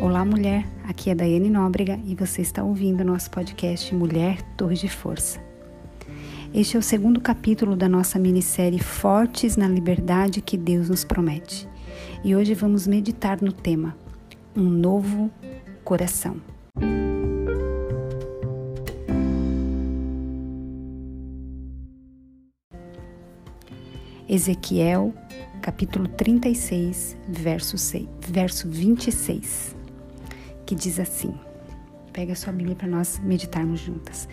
Olá, mulher. Aqui é Daiane Nóbrega e você está ouvindo nosso podcast Mulher Torre de Força. Este é o segundo capítulo da nossa minissérie Fortes na Liberdade que Deus nos promete. E hoje vamos meditar no tema Um Novo Coração. Ezequiel, capítulo 36, verso, 6, verso 26 que diz assim: pega sua Bíblia para nós meditarmos juntas.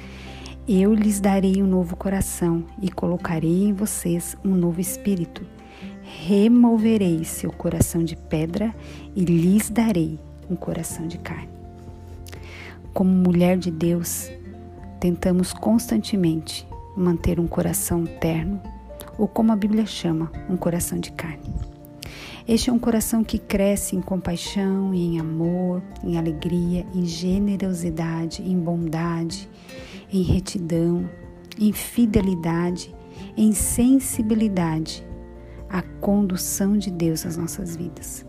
Eu lhes darei um novo coração e colocarei em vocês um novo espírito. Removerei seu coração de pedra e lhes darei um coração de carne. Como mulher de Deus, tentamos constantemente manter um coração terno, ou como a Bíblia chama, um coração de carne. Este é um coração que cresce em compaixão e em amor, em alegria, em generosidade, em bondade, em retidão, em fidelidade, em sensibilidade à condução de Deus às nossas vidas.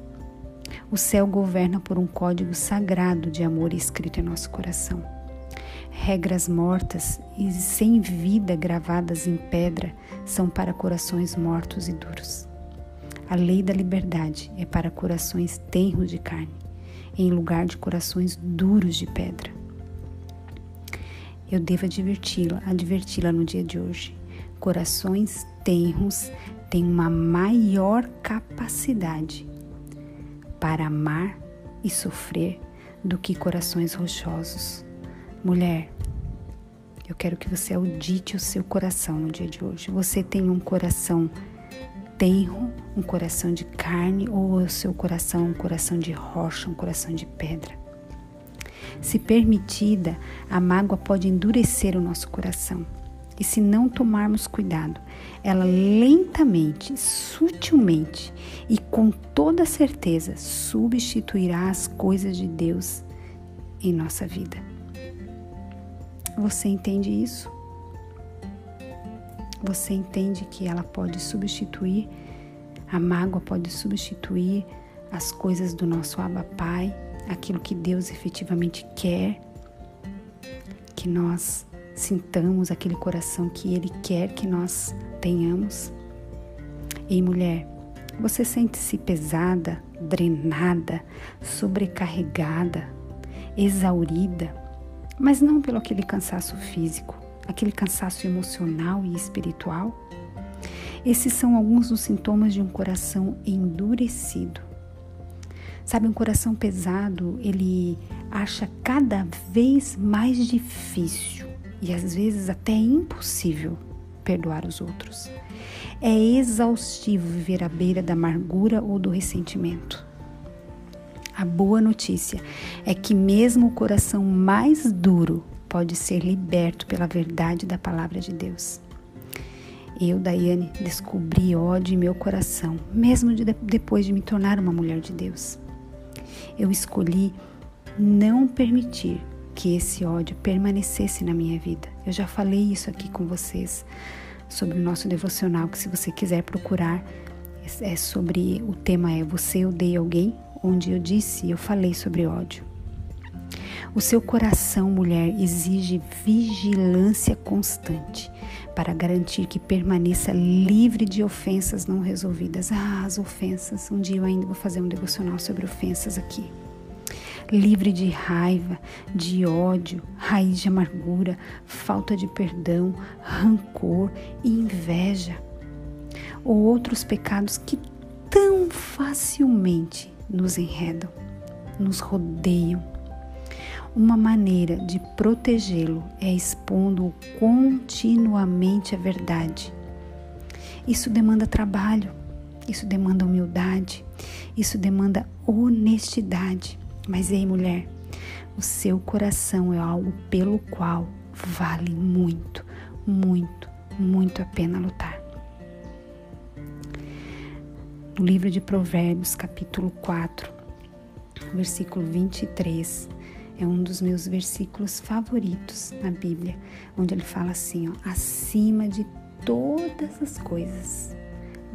O céu governa por um código sagrado de amor escrito em nosso coração. Regras mortas e sem vida gravadas em pedra são para corações mortos e duros. A lei da liberdade é para corações tenros de carne, em lugar de corações duros de pedra. Eu devo adverti-la, adverti-la no dia de hoje. Corações tenros têm uma maior capacidade para amar e sofrer do que corações rochosos. Mulher, eu quero que você audite o seu coração no dia de hoje. Você tem um coração tenro, um coração de carne, ou o seu coração um coração de rocha, um coração de pedra. Se permitida, a mágoa pode endurecer o nosso coração. E se não tomarmos cuidado, ela lentamente, sutilmente e com toda certeza substituirá as coisas de Deus em nossa vida. Você entende isso? Você entende que ela pode substituir, a mágoa pode substituir as coisas do nosso Abba Pai, aquilo que Deus efetivamente quer, que nós sintamos aquele coração que Ele quer que nós tenhamos. Ei, mulher, você sente-se pesada, drenada, sobrecarregada, exaurida, mas não pelo aquele cansaço físico, aquele cansaço emocional e espiritual? Esses são alguns dos sintomas de um coração endurecido. Sabe, um coração pesado, ele acha cada vez mais difícil e às vezes até impossível perdoar os outros. É exaustivo viver à beira da amargura ou do ressentimento. A boa notícia é que, mesmo o coração mais duro pode ser liberto pela verdade da palavra de Deus. Eu, Daiane, descobri ódio em meu coração, mesmo de, depois de me tornar uma mulher de Deus. Eu escolhi não permitir que esse ódio permanecesse na minha vida. Eu já falei isso aqui com vocês sobre o nosso devocional, que se você quiser procurar, é sobre o tema é Você odeia alguém? Onde eu disse, eu falei sobre ódio. O seu coração, mulher, exige vigilância constante para garantir que permaneça livre de ofensas não resolvidas. Ah, as ofensas. Um dia eu ainda vou fazer um devocional sobre ofensas aqui. Livre de raiva, de ódio, raiz de amargura, falta de perdão, rancor e inveja. Ou outros pecados que tão facilmente nos enredam, nos rodeiam uma maneira de protegê-lo é expondo continuamente a verdade. Isso demanda trabalho, isso demanda humildade, isso demanda honestidade. Mas ei, mulher, o seu coração é algo pelo qual vale muito, muito, muito a pena lutar. No livro de Provérbios, capítulo 4, versículo 23, é um dos meus versículos favoritos na Bíblia, onde ele fala assim: ó, acima de todas as coisas,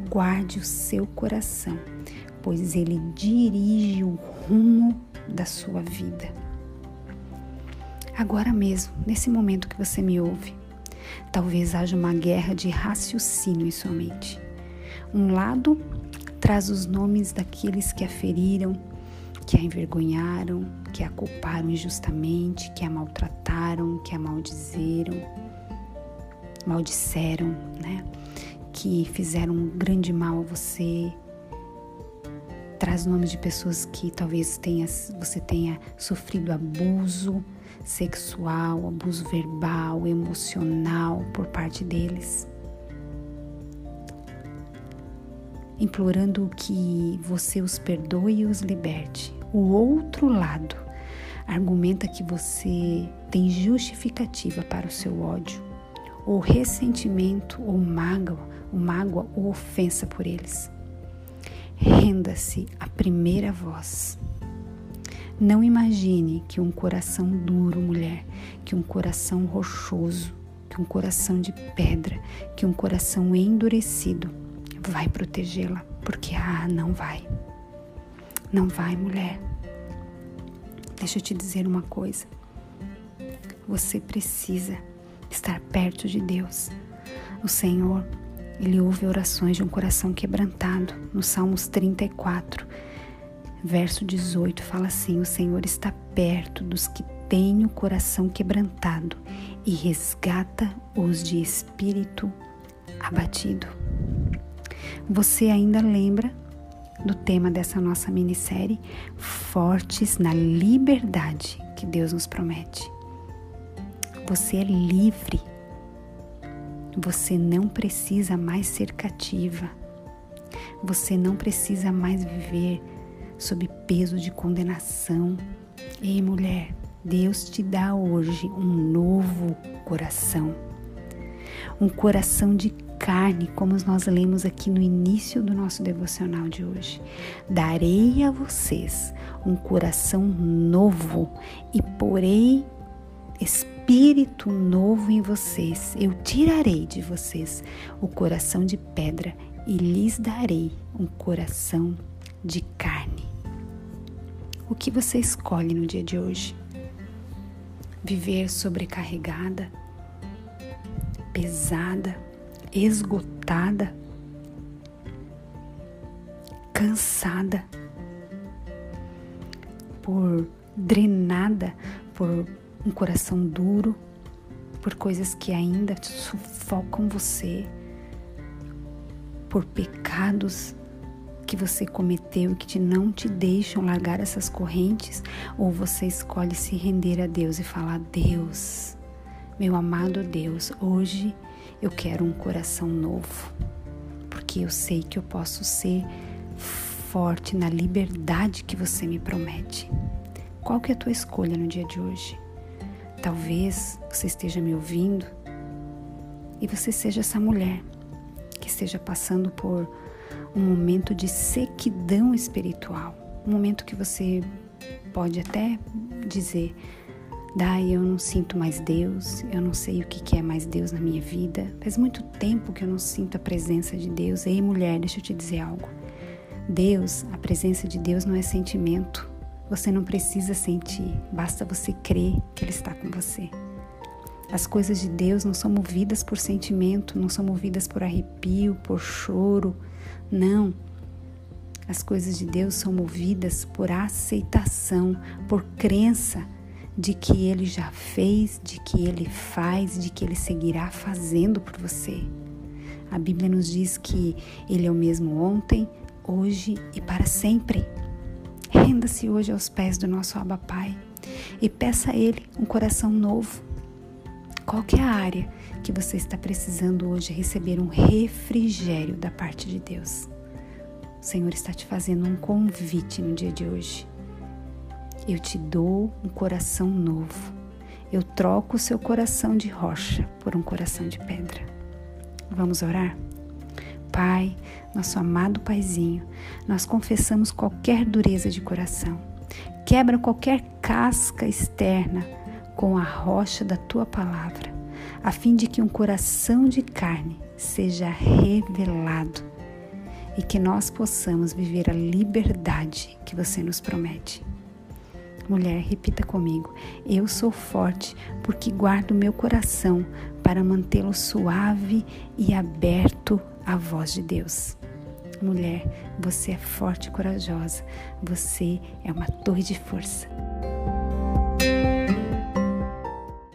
guarde o seu coração, pois ele dirige o rumo da sua vida. Agora mesmo, nesse momento que você me ouve, talvez haja uma guerra de raciocínio em sua mente. Um lado traz os nomes daqueles que a feriram, que a envergonharam, que a culparam injustamente, que a maltrataram, que a maldizeram, maldisseram, né? Que fizeram um grande mal a você. Traz nomes de pessoas que talvez tenha, você tenha sofrido abuso sexual, abuso verbal, emocional por parte deles. Implorando que você os perdoe e os liberte. O outro lado argumenta que você tem justificativa para o seu ódio, ou ressentimento, ou mágoa, ou mágoa ou ofensa por eles. Renda-se à primeira voz. Não imagine que um coração duro, mulher, que um coração rochoso, que um coração de pedra, que um coração endurecido vai protegê-la, porque ah, não vai. Não vai, mulher. Deixa eu te dizer uma coisa. Você precisa estar perto de Deus. O Senhor, Ele ouve orações de um coração quebrantado. No Salmos 34, verso 18, fala assim: O Senhor está perto dos que têm o coração quebrantado e resgata os de espírito abatido. Você ainda lembra do tema dessa nossa minissérie, Fortes na Liberdade que Deus nos promete. Você é livre. Você não precisa mais ser cativa. Você não precisa mais viver sob peso de condenação. Ei, mulher, Deus te dá hoje um novo coração. Um coração de carne, como nós lemos aqui no início do nosso devocional de hoje. Darei a vocês um coração novo e porei espírito novo em vocês. Eu tirarei de vocês o coração de pedra e lhes darei um coração de carne. O que você escolhe no dia de hoje? Viver sobrecarregada, pesada, esgotada, cansada, por drenada por um coração duro, por coisas que ainda sufocam você, por pecados que você cometeu e que te não te deixam largar essas correntes, ou você escolhe se render a Deus e falar: Deus, meu amado Deus, hoje eu quero um coração novo, porque eu sei que eu posso ser forte na liberdade que você me promete. Qual que é a tua escolha no dia de hoje? Talvez você esteja me ouvindo e você seja essa mulher que esteja passando por um momento de sequidão espiritual, um momento que você pode até dizer: Dai, eu não sinto mais Deus, eu não sei o que é mais Deus na minha vida. Faz muito tempo que eu não sinto a presença de Deus. Ei, mulher, deixa eu te dizer algo. Deus, a presença de Deus não é sentimento. Você não precisa sentir, basta você crer que Ele está com você. As coisas de Deus não são movidas por sentimento, não são movidas por arrepio, por choro. Não. As coisas de Deus são movidas por aceitação, por crença de que ele já fez, de que ele faz, de que ele seguirá fazendo por você. A Bíblia nos diz que ele é o mesmo ontem, hoje e para sempre. Renda-se hoje aos pés do nosso Abba Pai e peça a Ele um coração novo. Qual é a área que você está precisando hoje receber um refrigério da parte de Deus? O Senhor está te fazendo um convite no dia de hoje. Eu te dou um coração novo. Eu troco o seu coração de rocha por um coração de pedra. Vamos orar? Pai, nosso amado Paizinho, nós confessamos qualquer dureza de coração. Quebra qualquer casca externa com a rocha da tua palavra, a fim de que um coração de carne seja revelado e que nós possamos viver a liberdade que você nos promete. Mulher, repita comigo: Eu sou forte porque guardo meu coração para mantê-lo suave e aberto à voz de Deus. Mulher, você é forte e corajosa. Você é uma torre de força.